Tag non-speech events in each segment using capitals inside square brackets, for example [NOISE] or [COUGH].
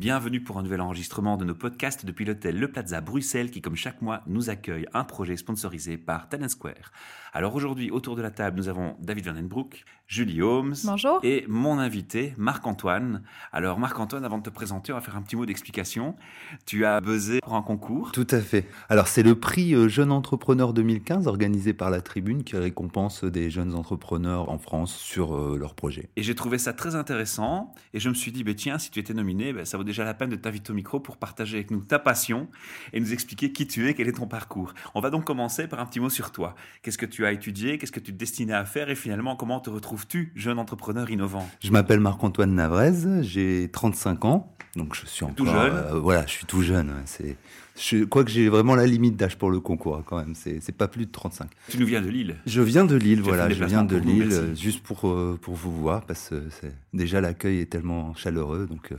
Bienvenue pour un nouvel enregistrement de nos podcasts depuis l'hôtel Le Plaza Bruxelles qui, comme chaque mois, nous accueille un projet sponsorisé par Talent Square. Alors aujourd'hui, autour de la table, nous avons David Vandenbroek, Julie Holmes Bonjour. et mon invité, Marc-Antoine. Alors Marc-Antoine, avant de te présenter, on va faire un petit mot d'explication. Tu as buzzé pour un concours. Tout à fait. Alors c'est le prix euh, Jeune Entrepreneur 2015 organisé par la Tribune qui récompense des jeunes entrepreneurs en France sur euh, leurs projets. Et j'ai trouvé ça très intéressant. Et je me suis dit, bah, tiens, si tu étais nominé, bah, ça vaut déjà la peine de t'inviter au micro pour partager avec nous ta passion et nous expliquer qui tu es, quel est ton parcours. On va donc commencer par un petit mot sur toi. Qu'est-ce que tu as étudié? Qu'est-ce que tu te destinais à faire? Et finalement, comment te retrouves-tu, jeune entrepreneur innovant? Je m'appelle Marc-Antoine Navrez, j'ai 35 ans, donc je suis Tout encore... jeune. euh, voilà, je suis tout jeune. ouais, C'est, je, quoique j'ai vraiment la limite d'âge pour le concours hein, quand même, c'est, c'est pas plus de 35. Tu nous viens de Lille. Je viens de Lille, Tu voilà, je viens de nous, Lille, juste pour, euh, pour vous voir, parce que c'est, déjà l'accueil est tellement chaleureux, donc euh,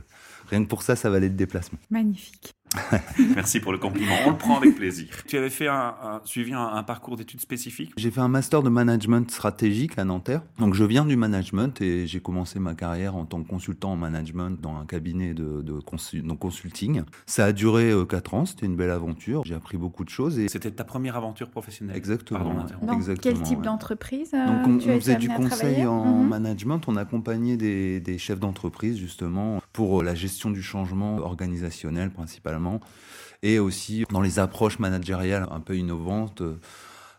rien que pour ça, ça valait le déplacement. Magnifique. [LAUGHS] Merci pour le compliment. On le prend avec plaisir. Tu avais fait un, un- suivi un, un parcours d'études spécifiques? J'ai fait un master de management stratégique à Nanterre. Donc je viens du management et j'ai commencé ma carrière en tant que consultant en management dans un cabinet de, de consul- de consulting. Ça a duré 4 ans, c'était une belle aventure. J'ai appris beaucoup de choses et C'était ta première aventure professionnelle? exactement. Pardon ouais. d'interrompre. Dans Exactement, quel type ouais. d'entreprise euh, Donc on, tu faisait du conseil en Mhm. management, on accompagnait des, des chefs d'entreprise justement pour euh, la gestion du changement organisationnel principalement et aussi dans les approches managériales un peu innovantes. Euh,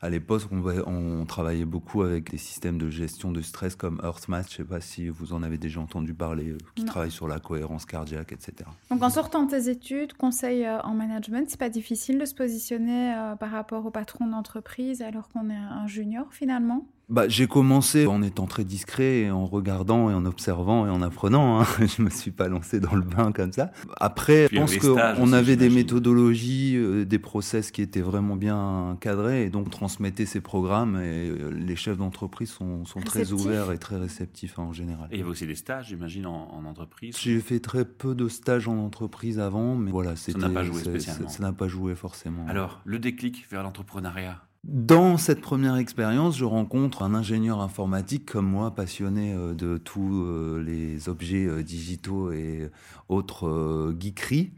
À l'époque, on, va- on travaillait beaucoup avec des systèmes de gestion de stress comme EarthMatch, je ne sais pas si vous en avez déjà entendu parler, euh, qui Non. travaillent sur la cohérence cardiaque, etc. Donc en sortant de tes études, conseil euh, en management, c'est pas difficile de se positionner par rapport au patron d'entreprise alors qu'on est un junior finalement? Bah, j'ai commencé en étant très discret, et en regardant et en observant et en apprenant. Hein. [LAUGHS] Je me suis pas lancé dans le bain comme ça. Après, Puis je pense qu'on avait des méthodologies, euh, des process qui étaient vraiment bien cadrés et donc on transmettait ces programmes et euh, les chefs d'entreprise sont, sont très ouverts et très réceptifs hein, en général. Et il y avait aussi des stages, j'imagine, en, en entreprise. J'ai fait très peu de stages en entreprise avant, mais voilà, c'était n'a pas joué spécialement. Ça ça n'a pas joué forcément. Alors, le déclic vers l'entrepreneuriat? Dans cette première expérience, je rencontre un ingénieur informatique comme moi, passionné euh, de tous euh, les objets euh, digitaux et autres euh,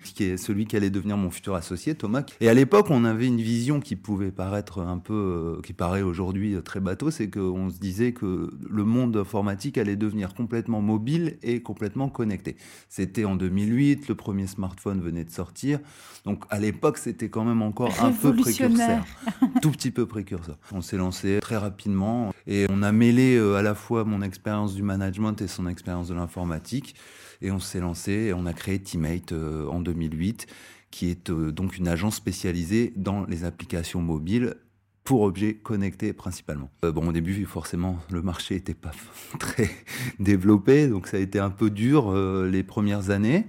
qui est celui qui allait devenir mon futur associé, Thomas. Et à l'époque, on avait une vision qui pouvait paraître un peu, euh, qui paraît aujourd'hui euh, très bateau, c'est qu'on se disait que le monde informatique allait devenir complètement mobile et complètement connecté. C'était en 2008, le premier smartphone venait de sortir, donc à l'époque, c'était quand même encore un peu précurseur tout petit peu précurseur. On s'est lancé très rapidement et on a mêlé euh, à la fois mon expérience du management et son expérience de l'informatique. Et on s'est lancé et on a créé Teammate euh, en 2008, qui est euh, donc une agence spécialisée dans les applications mobiles pour objets connectés principalement. Euh, bon, au début, forcément, le marché n'était pas [LAUGHS] très développé, donc ça a été un peu dur les premières années.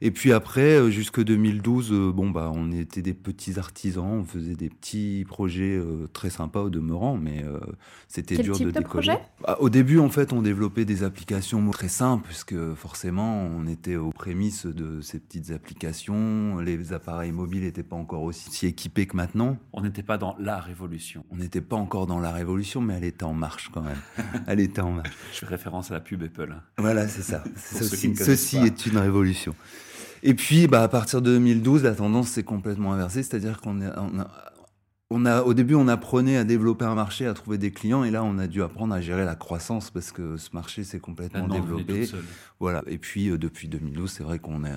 Et puis après, euh, jusque 2012, euh, bon bah, on était des petits artisans, on faisait des petits projets euh, très sympas au demeurant, mais euh, c'était dur type de de décoller. projet? Bah, au début, en fait, on développait des applications très simples, puisque forcément, on était aux prémices de ces petites applications. Les appareils mobiles n'étaient pas encore aussi si équipés que maintenant. On n'était pas dans la révolution. On n'était pas encore dans la révolution, mais elle était en marche quand même. [LAUGHS] elle était en marche. Je fais référence à la pub Apple. hein. Voilà, c'est ça. Ceci, est une révolution. Et puis, bah, à partir de 2012, la tendance s'est complètement inversée, c'est-à-dire qu'on est- on a, on a, au début, on apprenait à développer un marché, à trouver des clients, et là, on a dû apprendre à gérer la croissance parce que ce marché s'est complètement développé. Voilà. Et puis, euh, depuis 2012, c'est vrai qu'on est,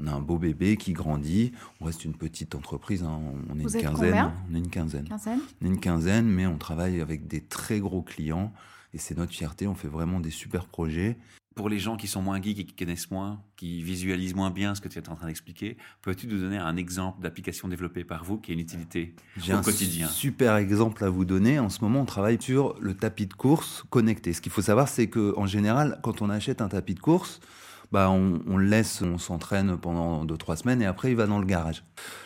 on a un beau bébé qui grandit. On reste une petite entreprise, hein, on est Vous une êtes quinzaine. combien? On est une quinzaine. Quinzaine? On est une quinzaine, mais on travaille avec des très gros clients. Et c'est notre fierté, on fait vraiment des super projets. Pour les gens qui sont moins geeks et qui connaissent moins, qui visualisent moins bien ce que tu es en train d'expliquer, peux-tu nous donner un exemple d'application développée par vous qui a une utilité J'ai au un quotidien super exemple à vous donner. En ce moment, on travaille sur le tapis de course connecté. Ce qu'il faut savoir, c'est que en général, quand on achète un tapis de course, bah on, le laisse, on s'entraîne pendant deux trois semaines et après il va dans le garage.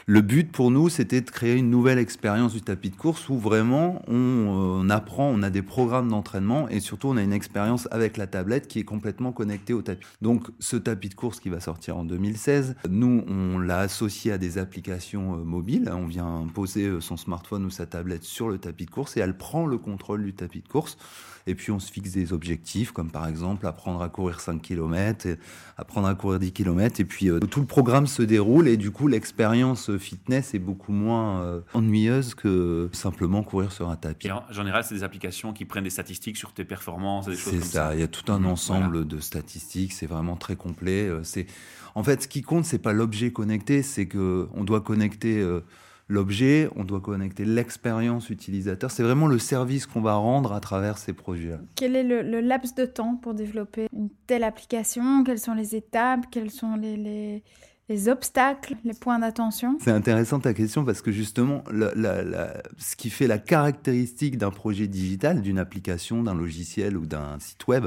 Le but pour nous, c'était de créer une nouvelle expérience du tapis de course où vraiment on, euh, on apprend, on a des programmes d'entraînement et surtout on a une expérience avec la tablette qui est complètement connectée au tapis. Donc ce tapis de course qui va sortir en 2016, nous on l'a associé à des applications euh, mobiles. On vient poser euh, son smartphone ou sa tablette sur le tapis de course et elle prend le contrôle du tapis de course. Et puis on se fixe des objectifs, comme par exemple apprendre à courir 5 km, apprendre à courir 10 km. Et puis euh, tout le programme se déroule et du coup l'expérience fitness est beaucoup moins euh, ennuyeuse que simplement courir sur un tapis. Et en général, c'est des applications qui prennent des statistiques sur tes performances, et des choses C'est comme ça. ça. il y a tout un Mhm, ensemble de statistiques, c'est vraiment très complet. euh, C'est en fait ce qui compte, c'est pas l'objet connecté, c'est que on doit connecter euh, l'objet, on doit connecter l'expérience utilisateur. C'est vraiment le service qu'on va rendre à travers ces projets. Quel est le, le laps de temps pour développer une telle application? Quelles sont les étapes? Quels sont les, les, les obstacles, les points d'attention? C'est intéressant ta question parce que justement, la- la- la- ce qui fait la caractéristique d'un projet digital, d'une application, d'un logiciel ou d'un site web,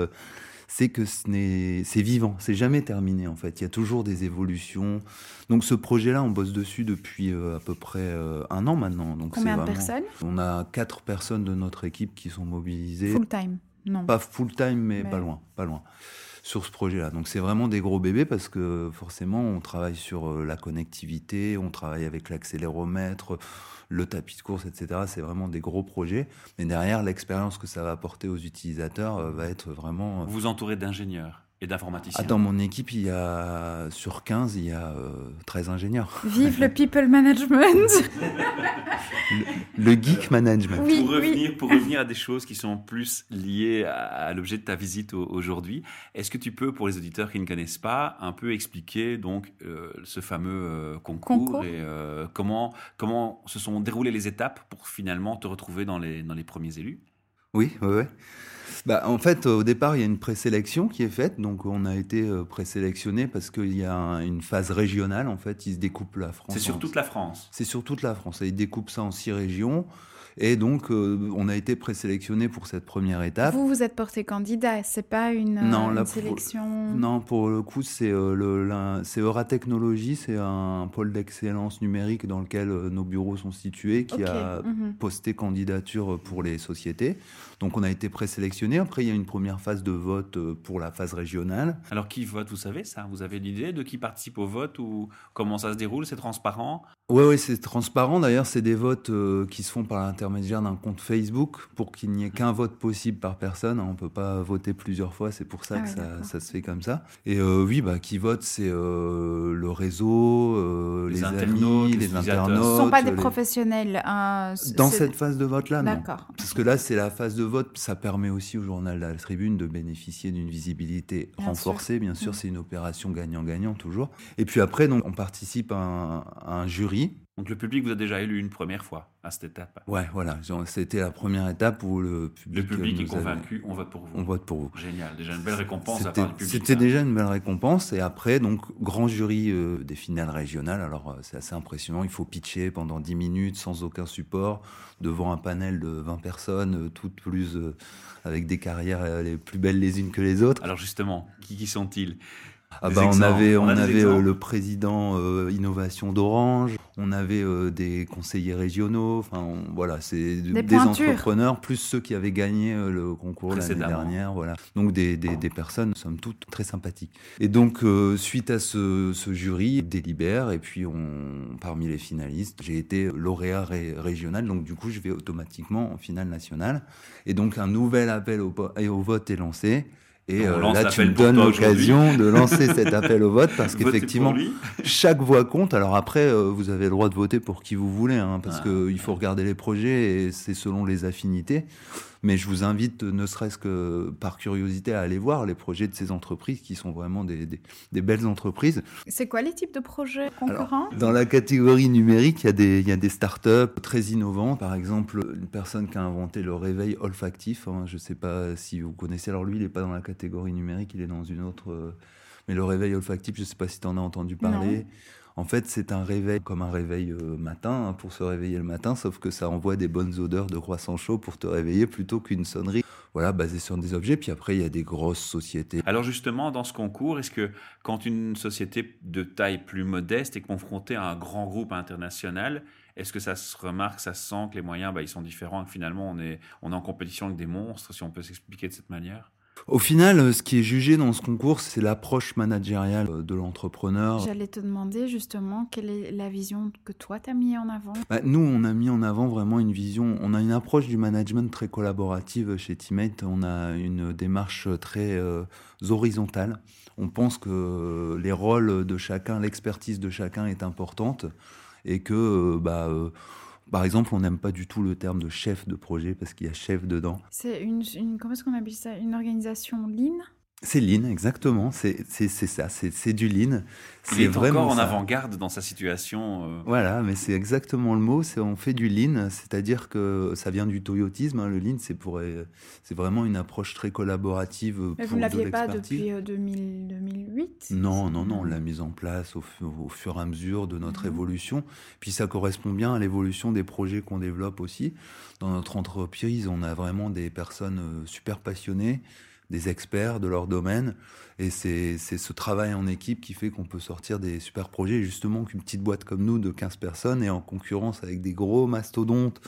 c'est que ce n'est- c'est vivant, c'est jamais terminé en fait. Il y a toujours des évolutions. Donc ce projet-là, on bosse dessus depuis euh, à peu près euh, un an maintenant. Donc Combien c'est de vraiment- personnes? On a quatre personnes de notre équipe qui sont mobilisées. Full time Non. Pas full time, mais, Mais- pas loin, pas loin. Sur ce projet-là. Donc c'est vraiment des gros bébés parce que forcément on travaille sur euh, la connectivité, on travaille avec l'accéléromètre, le tapis de course, etc. C'est vraiment des gros projets. Mais derrière, l'expérience que ça va apporter aux utilisateurs euh, va être vraiment. Vous vous entourez d'ingénieurs et d'informaticiens. Ah, dans mon équipe, il y a sur 15, il y a euh, 13 ingénieurs. Vive le [LAUGHS] people management Le geek management. Oui, pour, oui. revenir, pour revenir à des choses qui sont plus liées à, à l'objet de ta visite au- aujourd'hui, est-ce que tu peux, pour les auditeurs qui ne connaissent pas, un peu expliquer donc euh, ce fameux euh, concours, Concours. et euh, comment, comment se sont déroulées les étapes pour finalement te retrouver dans les, dans les premiers élus? Oui, ouais, ouais. Bah, en fait, au départ, il y a une présélection qui est faite. Donc, on a été euh, présélectionné parce qu'il y a un- une phase régionale. En fait, ils se découpent la France. C'est sur en- toute la France. C'est sur toute la France. Et Ils découpent ça en six régions. Et donc, euh, on a été présélectionné pour cette première étape. Vous, vous êtes porté candidat, c'est pas une, euh, Non, une là, pour- sélection. Non, pour le coup, c'est euh, le- l'un- c'est Euratechnologie, c'est un pôle d'excellence numérique dans lequel euh, nos bureaux sont situés, qui a mhm. posté candidature pour les sociétés. Donc, on a été présélectionné. Après, il y a une première phase de vote pour la phase régionale. Alors qui vote, vous savez ça? Vous avez l'idée de qui participe au vote ou comment ça se déroule? C'est transparent? Oui, oui, c'est transparent. D'ailleurs, c'est des votes euh, qui se font par l'intermédiaire d'un compte Facebook pour qu'il n'y ait qu'un vote possible par personne. On ne peut pas voter plusieurs fois, c'est pour ça Ah que ouais, ça, se fait comme ça. Et euh, oui, bah, qui vote, c'est euh, le réseau, Les internautes, amis, les internautes. Ce ne sont pas des les- professionnels. hein, Dans cette phase de vote-là, non. D'accord. Parce que là, c'est la phase de vote. Ça permet aussi au journal de la Tribune de bénéficier d'une visibilité Bien renforcée. Bien sûr, Mm. c'est une opération gagnant-gagnant toujours. Et puis après, donc, on participe à un, à un jury Donc le public vous a déjà élu une première fois à cette étape. Ouais, voilà. C'était la première étape où le public, Le public euh, est avait- convaincu, on vote pour vous. On vote pour vous. Génial, déjà une belle récompense à C'était part du public. c'était ça. déjà une belle récompense. Et après, donc, grand jury euh, des finales régionales. Alors, euh, c'est assez impressionnant. Il faut pitcher pendant 10 minutes sans aucun support devant un panel de 20 personnes, euh, toutes plus avec des carrières les plus belles les unes que les autres. Alors justement, qui, qui sont-ils? Ah bah, on avait, On avait euh, le président euh, innovation d'Orange, on avait euh, des conseillers régionaux, enfin on- voilà, c'est de- Des entrepreneurs plus ceux qui avaient gagné euh, le concours l'année dernière, voilà. Donc des, des, des personnes, somme toute, très sympathiques. Et donc euh, suite à ce, ce jury, ils délibèrent et puis on, parmi les finalistes, j'ai été lauréat ré- régional, donc du coup je vais automatiquement en finale nationale. Et donc un nouvel appel au, au vote est lancé. Et euh, là, tu me donnes l'occasion de lancer cet [LAUGHS] appel au vote parce qu'effectivement, chaque voix compte. Alors après, euh, vous avez le droit de voter pour qui vous voulez, hein, parce Ah. qu'il faut regarder les projets et c'est selon les affinités. Mais je vous invite, ne serait-ce que par curiosité, à aller voir les projets de ces entreprises qui sont vraiment des, des- des belles entreprises. C'est quoi les types de projets concurrents? Dans la catégorie numérique, il y a des, il y a des startups très innovants. Par exemple, une personne qui a inventé le réveil olfactif. hein, je ne sais pas si vous connaissez. Alors lui, il n'est pas dans la catégorie numérique, il est dans une autre. euh, Mais le réveil olfactif, je ne sais pas si tu en as entendu parler. En fait, c'est un réveil comme un réveil euh, matin, hein, pour se réveiller le matin, sauf que ça envoie des bonnes odeurs de croissant chaud pour te réveiller plutôt qu'une sonnerie voilà, basé sur des objets. Puis après, il y a des grosses sociétés. Alors justement, dans ce concours, est-ce que quand une société de taille plus modeste est confrontée à un grand groupe international, est-ce que ça se remarque, ça se sent que les moyens, bah, ils sont différents, que finalement on est, on est en compétition avec des monstres, si on peut s'expliquer de cette manière? Au final, euh, ce qui est jugé dans ce concours, c'est l'approche managériale euh, de l'entrepreneur. J'allais te demander justement quelle est la vision que toi tu as mis en avant? Bah, nous, on a mis en avant vraiment une vision. On a une approche du management très collaborative chez Teammate. On a une démarche très euh, horizontale. On pense que les rôles de chacun, l'expertise de chacun est importante et que bah, par exemple, on n'aime pas du tout le terme de chef de projet parce qu'il y a chef dedans. C'est une, comment est-ce qu'on appelle ça? Une organisation lean? C'est Lean, exactement. C'est ça, c'est du Lean. C'est vraiment encore en avant-garde dans sa situation. Euh. Voilà, mais c'est exactement le mot. C'est on fait du Lean, c'est-à-dire que ça vient du toyotisme. Hein. Le Lean, c'est pour, c'est vraiment une approche très collaborative. Mais vous ne l'aviez pas depuis 2008 euh, Non, non, non. On l'a mise en place au, fur et à mesure de notre mhm. évolution. Puis ça correspond bien à l'évolution des projets qu'on développe aussi. Dans notre entreprise, on a vraiment des personnes euh, super passionnées des experts de leur domaine. Et c'est ce travail en équipe qui fait qu'on peut sortir des super projets. justement, qu'une petite boîte comme nous de 15 personnes est en concurrence avec des gros mastodontes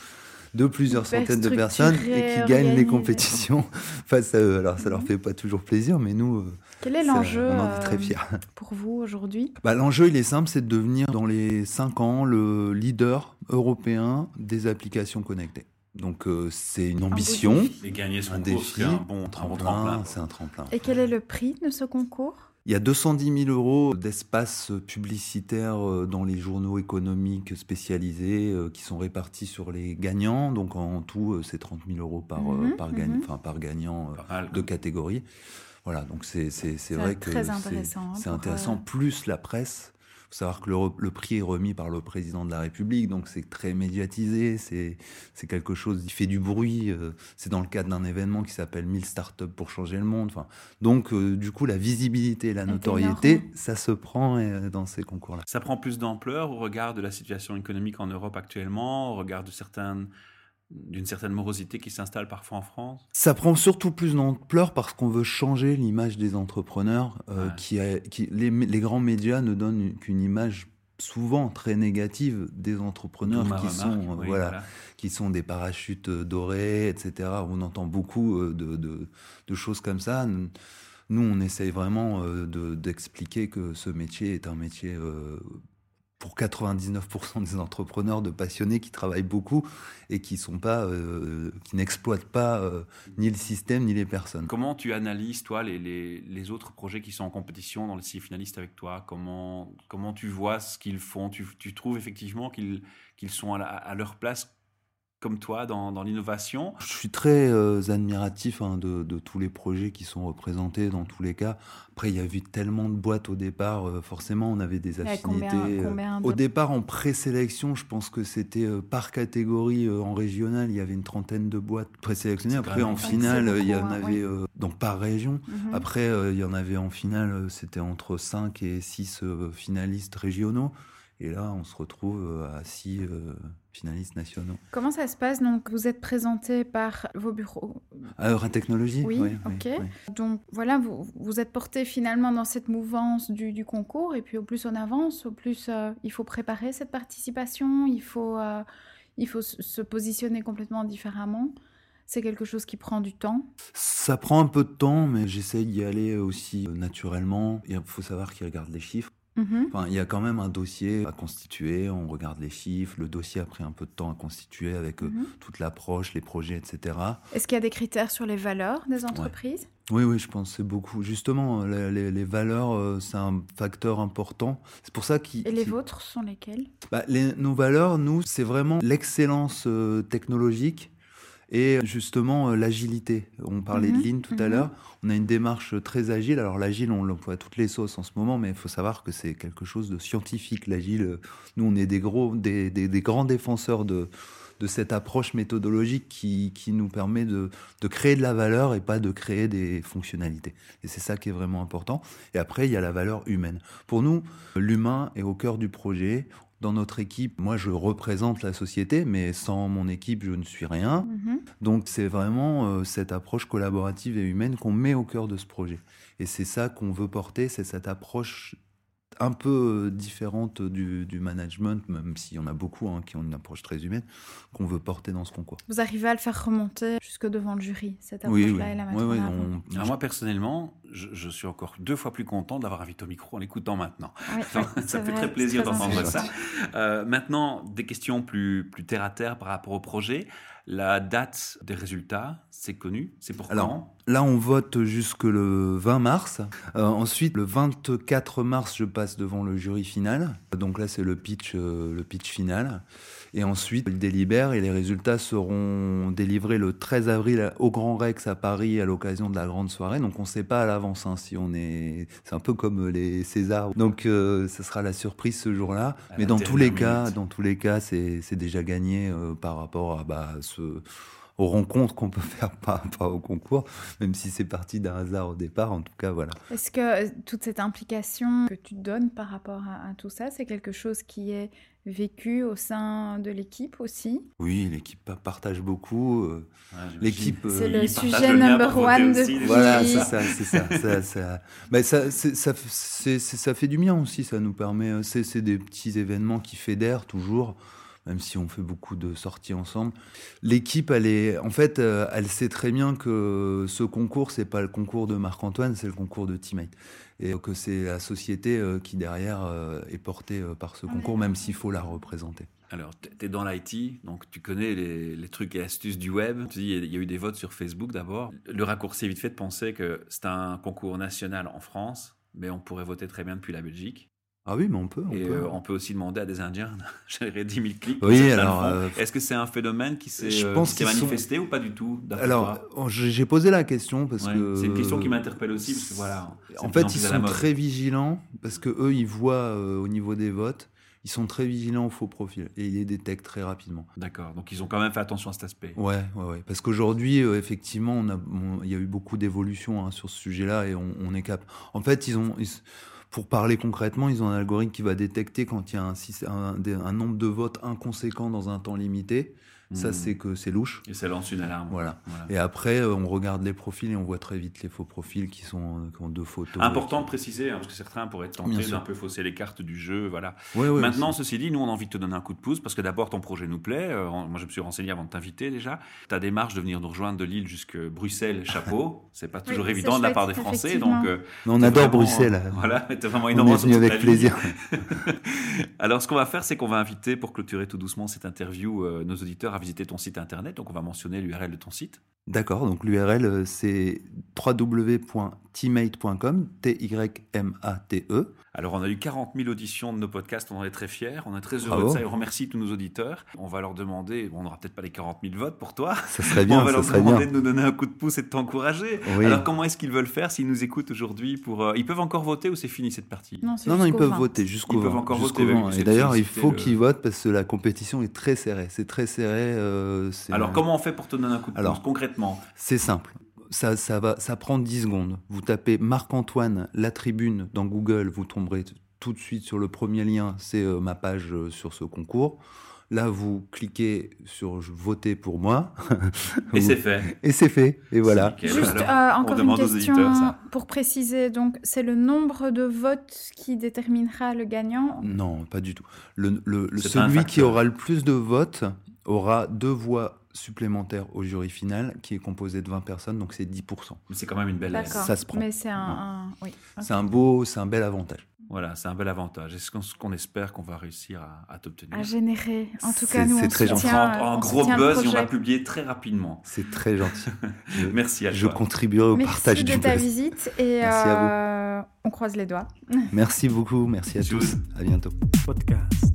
de plusieurs centaines de personnes et qui gagnent les compétitions [LAUGHS] face à eux. Alors ça leur mhm. fait pas toujours plaisir, mais nous, euh, quel est l'enjeu très euh, pour vous aujourd'hui? Bah, L'enjeu, il est simple, c'est de devenir dans les 5 ans le leader européen des applications connectées. Donc euh, c'est une ambition, et gagner son un défi, un bon, tremplin. C'est un tremplin. Et quel est le prix de ce concours? Il y a 210 000 euros d'espace publicitaire euh, dans les journaux économiques spécialisés euh, qui sont répartis sur les gagnants. Donc en tout, c'est 30 000 euros par, mhm, par, gagnant, mhm. enfin, par gagnant de catégorie. Voilà, donc c'est vrai que c'est intéressant, hein, intéressant. Plus la presse faut savoir que le, prix est remis par le président de la République, donc c'est très médiatisé, c'est quelque chose qui fait du bruit. Euh, c'est dans le cadre d'un événement qui s'appelle 1000 startups pour changer le monde. Enfin, donc, euh, du coup, la visibilité et la notoriété, ça se prend euh, dans ces concours-là. Ça prend plus d'ampleur au regard de la situation économique en Europe actuellement, au regard de certaines d'une certaine morosité qui s'installe parfois en France Ça prend surtout plus d'ampleur parce qu'on veut changer l'image des entrepreneurs. Euh, qui, qui les, grands médias ne donnent qu'une image souvent très négative des entrepreneurs qui sont, euh, voilà, qui sont des parachutes euh, dorés, etc. On entend beaucoup de, de, choses comme ça. Nous, on essaye vraiment d'expliquer que ce métier est un métier pour 99% des entrepreneurs de passionnés qui travaillent beaucoup et qui sont pas, euh, qui n'exploitent pas euh, ni le système ni les personnes. Comment tu analyses toi les, les, les, autres projets qui sont en compétition dans les six finalistes avec toi? Comment comment tu vois ce qu'ils font? Tu, tu, trouves effectivement qu'ils qu'ils sont à, à leur place comme toi dans, l'innovation. Je suis très euh, admiratif hein, de, tous les projets qui sont représentés dans tous les cas. Après, il y a eu tellement de boîtes au départ, euh, forcément, on avait des affinités. Euh, au départ, en présélection, je pense que c'était par catégorie en régional, il y avait une trentaine de boîtes présélectionnées. Après, en finale, il y en hein, avait, donc par région. Mhm. Après, il y en avait en finale, c'était entre 5 et 6 finalistes régionaux. Et là, on se retrouve à 6 finalistes nationaux. Comment ça se passe Donc, vous êtes présenté par vos bureaux? À Technologie Oui, ok. Donc, voilà, vous, vous êtes porté finalement dans cette mouvance du, du, concours, et puis au plus on avance, au plus euh, il faut préparer cette participation, il faut, euh, il faut se positionner complètement différemment. C'est quelque chose qui prend du temps? Ça prend un peu de temps, mais j'essaye d'y aller aussi euh, naturellement. Il faut savoir qu'ils regardent les chiffres. Mhm. Enfin, il y a quand même un dossier à constituer, on regarde les chiffres, le dossier a pris un peu de temps à constituer avec euh, mhm. toute l'approche, les projets, etc. Est-ce qu'il y a des critères sur les valeurs des entreprises? Oui, oui, je pense que c'est beaucoup. Justement, les, valeurs, euh, c'est un facteur important. C'est pour ça Et les vôtres sont lesquelles? Bah, Nos valeurs, nous, c'est vraiment l'excellence euh, technologique et justement euh, l'agilité. On parlait de mhm, Lean tout à mhm. l'heure. On a une démarche très agile. Alors l'agile, on l'emploie à toutes les sauces en ce moment, mais il faut savoir que c'est quelque chose de scientifique. L'agile, nous, on est des gros, des, des grands défenseurs de de cette approche méthodologique qui, qui nous permet de, de, créer de la valeur et pas de créer des fonctionnalités. Et c'est ça qui est vraiment important. Et après, il y a la valeur humaine. Pour nous, l'humain est au cœur du projet. Dans notre équipe, moi je représente la société, mais sans mon équipe, je ne suis rien. Mhm. Donc c'est vraiment euh, cette approche collaborative et humaine qu'on met au cœur de ce projet. Et c'est ça qu'on veut porter, c'est cette approche un peu euh, différente du, du management, même s'il y en a beaucoup hein, qui ont une approche très humaine, qu'on veut porter dans ce concours. Vous arrivez à le faire remonter jusque devant le jury, cette Oui, approche-là oui. et la Oui, mettre oui, en avant. on- Alors moi personnellement, je, je suis encore deux fois plus content de l'avoir invité au micro en l'écoutant maintenant. [LAUGHS] Ça, fait vrai, très plaisir d'entendre ça. Euh, maintenant, des questions plus, plus terre à terre par rapport au projet. La date des résultats, c'est connu, c'est pour Alors, quand? Là, on vote jusque le 20 mars. Euh, ensuite, le 24 mars, je passe devant le jury final. Donc là, c'est le pitch, euh, le pitch final. Et ensuite, il délibère et les résultats seront délivrés le 13 avril au Grand Rex à Paris à l'occasion de la grande soirée. Donc on ne sait pas à l'avance hein, si on est. C'est un peu comme les Césars. Donc euh, ce sera la surprise ce jour-là. À Mais dans tous les cas, dans tous les cas, c'est c'est déjà gagné euh, par rapport à bah, ce aux rencontres qu'on peut [LAUGHS] faire par rapport au concours, même si c'est parti d'un hasard au départ. En tout cas, voilà. Est-ce que euh, toute cette implication que tu donnes par rapport à, à tout ça, c'est quelque chose qui est vécu au sein de l'équipe aussi? Oui, l'équipe pa- partage beaucoup. euh, Ouais. L'équipe, euh, C'est le sujet lien number one aussi, depuis- les Voilà, c'est ça, c'est ça. ça, [LAUGHS] ça, mais ça, ça, ça fait du bien aussi, ça nous permet. c'est des petits événements qui fédèrent toujours, même si on fait beaucoup de sorties ensemble. L'équipe, elle est, en fait, euh, elle sait très bien que ce concours, c'est pas le concours de Marc-Antoine, c'est le concours de Teammate. Et que c'est la société euh, qui derrière euh, est portée euh, par ce est concours, même s'il faut la représenter. Alors, tu es dans l'IT, donc tu connais les, les trucs et astuces du web. Tu dis, il y a eu des votes sur Facebook d'abord. Le raccourci est vite fait de penser que c'est un concours national en France, mais on pourrait voter très bien depuis la Belgique. Ah oui, mais on peut. On et peut. euh, on peut aussi demander à des Indiens de générer 10 000 clics. Oui, alors, euh, Est-ce que c'est un phénomène qui s'est euh, sont- manifesté ou pas du tout Alors, j'ai posé la question parce Ouais, que C'est une question qui m'interpelle aussi, parce que voilà. En fait, ils sont très vigilants parce que eux, ils voient euh, au niveau des votes, ils sont très vigilants aux faux profils et ils les détectent très rapidement. D'accord, donc ils ont quand même fait attention à cet aspect. Ouais, ouais, ouais. Parce qu'aujourd'hui, euh, effectivement, on a, on- il y a eu beaucoup d'évolutions hein, sur ce sujet-là et on, on est cap. En fait, ils ont, ils- pour parler concrètement, ils ont un algorithme qui va détecter quand il y a un, nombre de votes inconséquent dans un temps limité. Ça, Hmm. c'est que c'est louche. Et ça lance une alarme. Voilà. Voilà. Et après, euh, on regarde les profils et on voit très vite les faux profils qui sont qui ont deux photos. Important de préciser, hein, parce que certains pourraient être tentés d'un peu fausser les cartes du jeu. Voilà. Ouais, ouais, Maintenant, ceci dit, nous, on a envie de te donner un coup de pouce, parce que d'abord, ton projet nous plaît. Euh, moi, je me suis renseigné avant de t'inviter déjà. Ta démarche de venir nous rejoindre de Lille jusque Bruxelles, [LAUGHS] chapeau, c'est pas toujours évident de la part des Français. Donc, euh, Mais on adore vraiment- Bruxelles. Voilà, t'es vraiment On énorme est venu avec plaisir. [LAUGHS] [LAUGHS] Alors, ce qu'on va faire, c'est qu'on va inviter, pour clôturer tout doucement cette interview, euh, nos auditeurs visiter ton site internet. Donc, on va mentionner l'URL de ton site. D'accord, donc l'URL euh, c'est www.teammate.com, T-Y-M-A-T-E. Alors, on a eu 40 000 auditions de nos podcasts, on en est très fiers, on est très heureux Bravo. de ça et on remercie tous nos auditeurs. On va leur demander, bon, on n'aura peut-être pas les 40 000 votes pour toi, Ça serait [LAUGHS] on bien, va ça leur demander bien. de nous donner un coup de pouce et de t'encourager. Oui. Alors, comment est-ce qu'ils veulent faire s'ils nous écoutent aujourd'hui pour, euh, Ils peuvent encore voter ou c'est fini cette partie? Non, Non, non, ils peuvent 20. voter jusqu'au Ils peuvent 20, encore jusqu'au voter, 20. oui, Et d'ailleurs, il faut le- qu'ils votent parce que la compétition est très serrée. C'est très serré. euh, Alors, comment on fait pour te donner un coup de Alors, pouce concrètement? C'est simple. Ça, ça, va, ça prend 10 secondes. Vous tapez Marc-Antoine, la tribune dans Google, vous tomberez tout de suite sur le premier lien, c'est euh, ma page euh, sur ce concours. Là, vous cliquez sur voter pour moi. [LAUGHS] Et c'est fait. Et c'est fait. Et voilà. Juste euh, on encore une demande aux question pour préciser. Donc, c'est le nombre de votes qui déterminera le gagnant? Non, pas du tout. Le, celui qui aura le plus de votes aura deux voix supplémentaires au jury final, qui est composé de 20 personnes, donc c'est 10%. Mais c'est quand même une belle ça se prend. Mais c'est un, un- Oui. C'est un beau, c'est un bel avantage. Voilà, c'est un bel avantage. Et ce qu'on ce qu'on espère qu'on va réussir à, à t'obtenir. À générer. En tout C'est- cas, nous, c'est on très gentil. Un, un on gros buzz et on va publier très rapidement. C'est très gentil. [LAUGHS] Je, Merci à je toi. contribuerai au Merci partage de du ta buzz. visite et Merci à vous. euh, on croise les doigts. [LAUGHS] Merci beaucoup, merci à tous. À bientôt. podcast.